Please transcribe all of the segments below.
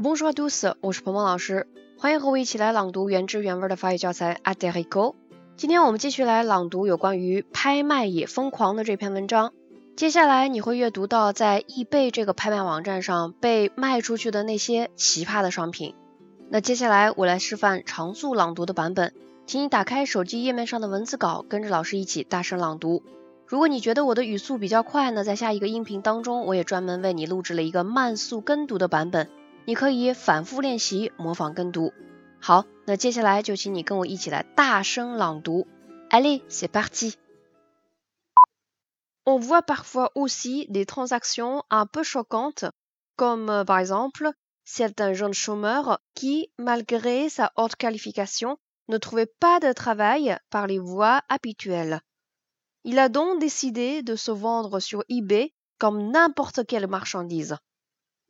Bonjour à tous，我是鹏鹏老师，欢迎和我一起来朗读原汁原味的法语教材《a d e r i c o 今天我们继续来朗读有关于拍卖也疯狂的这篇文章。接下来你会阅读到在易贝这个拍卖网站上被卖出去的那些奇葩的商品。那接下来我来示范常速朗读的版本，请你打开手机页面上的文字稿，跟着老师一起大声朗读。如果你觉得我的语速比较快呢，在下一个音频当中，我也专门为你录制了一个慢速跟读的版本，你可以反复练习模仿跟读。好，那接下来就请你跟我一起来大声朗读。Allez, c'est parti. On voit parfois aussi des transactions un peu choquantes, comme par exemple celle d'un jeune chômeur qui, malgré sa haute qualification, ne trouvait pas de travail par les voies habituelles. Il a donc décidé de se vendre sur eBay comme n'importe quelle marchandise.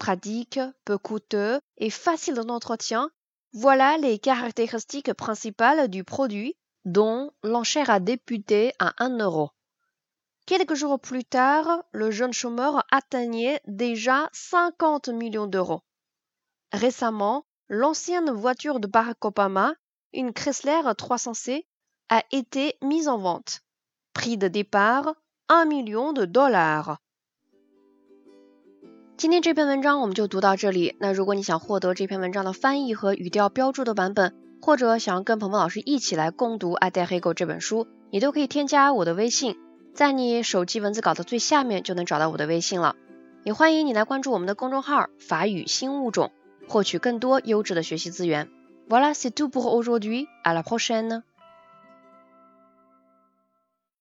Pratique, peu coûteux et facile d'entretien, voilà les caractéristiques principales du produit dont l'enchère a débuté à 1 euro. Quelques jours plus tard, le jeune chômeur atteignait déjà 50 millions d'euros. Récemment, l'ancienne voiture de Barack Obama, une Chrysler 300C, a été mise en vente. Prix de départ 1 million de dollars. 今天这篇文章我们就读到这里。那如果你想获得这篇文章的翻译和语调标注的版本，或者想要跟鹏鹏老师一起来共读《爱戴黑狗》这本书，你都可以添加我的微信，在你手机文字稿的最下面就能找到我的微信了。也欢迎你来关注我们的公众号“法语新物种”，获取更多优质的学习资源。Voilà, c'est tout pour aujourd'hui. À la prochaine.